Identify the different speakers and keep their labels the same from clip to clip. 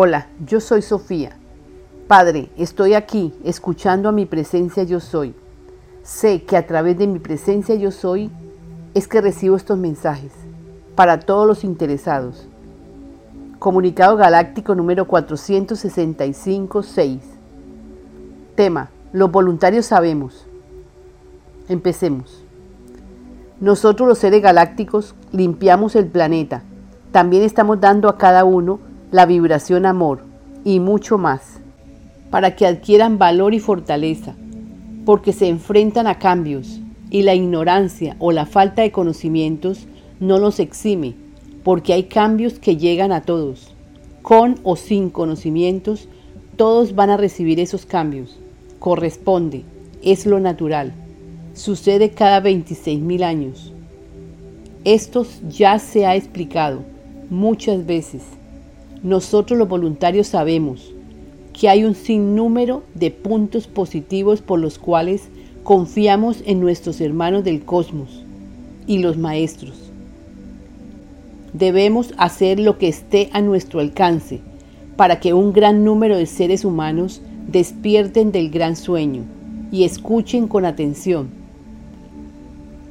Speaker 1: Hola, yo soy Sofía. Padre, estoy aquí, escuchando a mi presencia yo soy. Sé que a través de mi presencia yo soy es que recibo estos mensajes para todos los interesados. Comunicado Galáctico número 465-6. Tema, los voluntarios sabemos. Empecemos. Nosotros los seres galácticos limpiamos el planeta. También estamos dando a cada uno la vibración amor y mucho más, para que adquieran valor y fortaleza, porque se enfrentan a cambios y la ignorancia o la falta de conocimientos no los exime, porque hay cambios que llegan a todos. Con o sin conocimientos, todos van a recibir esos cambios. Corresponde, es lo natural. Sucede cada 26 mil años. Esto ya se ha explicado muchas veces nosotros los voluntarios sabemos que hay un sinnúmero de puntos positivos por los cuales confiamos en nuestros hermanos del cosmos y los maestros. Debemos hacer lo que esté a nuestro alcance para que un gran número de seres humanos despierten del gran sueño y escuchen con atención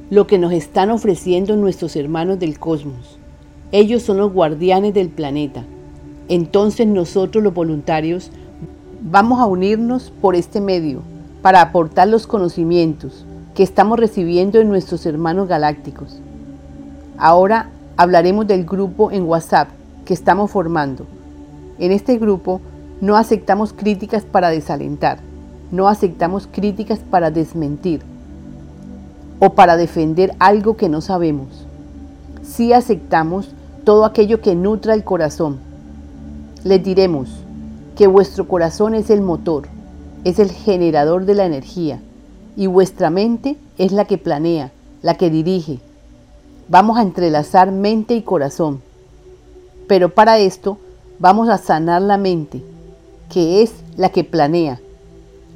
Speaker 1: lo que nos están ofreciendo nuestros hermanos del cosmos. Ellos son los guardianes del planeta entonces nosotros los voluntarios vamos a unirnos por este medio para aportar los conocimientos que estamos recibiendo de nuestros hermanos galácticos. Ahora hablaremos del grupo en WhatsApp que estamos formando. En este grupo no aceptamos críticas para desalentar, no aceptamos críticas para desmentir o para defender algo que no sabemos. Sí aceptamos todo aquello que nutra el corazón les diremos que vuestro corazón es el motor, es el generador de la energía y vuestra mente es la que planea, la que dirige. Vamos a entrelazar mente y corazón. Pero para esto vamos a sanar la mente, que es la que planea.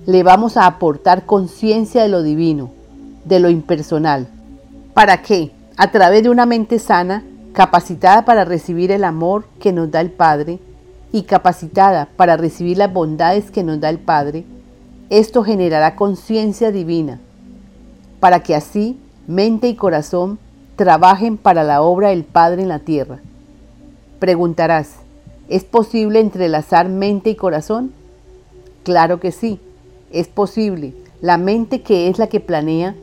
Speaker 1: Le vamos a aportar conciencia de lo divino, de lo impersonal. ¿Para qué? A través de una mente sana, capacitada para recibir el amor que nos da el Padre, y capacitada para recibir las bondades que nos da el Padre, esto generará conciencia divina, para que así mente y corazón trabajen para la obra del Padre en la tierra. Preguntarás, ¿es posible entrelazar mente y corazón? Claro que sí, es posible. La mente que es la que planea,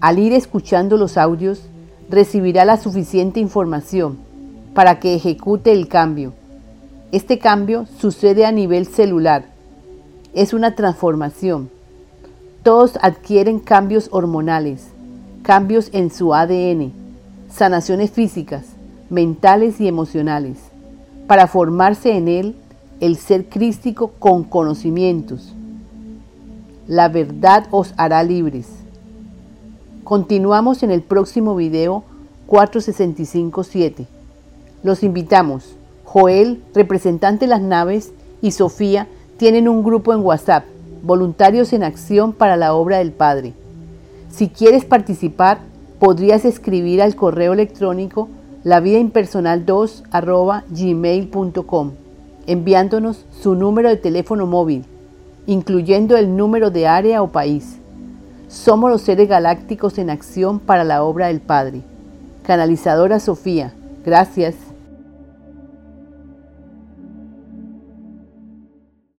Speaker 1: al ir escuchando los audios, recibirá la suficiente información para que ejecute el cambio este cambio sucede a nivel celular. Es una transformación. Todos adquieren cambios hormonales, cambios en su ADN, sanaciones físicas, mentales y emocionales, para formarse en él el ser crístico con conocimientos. La verdad os hará libres. Continuamos en el próximo video 465.7. Los invitamos Joel, representante de las naves, y Sofía tienen un grupo en WhatsApp, Voluntarios en Acción para la Obra del Padre. Si quieres participar, podrías escribir al correo electrónico lavidaimpersonal2 gmail.com enviándonos su número de teléfono móvil, incluyendo el número de área o país. Somos los seres galácticos en acción para la obra del Padre. Canalizadora Sofía, gracias.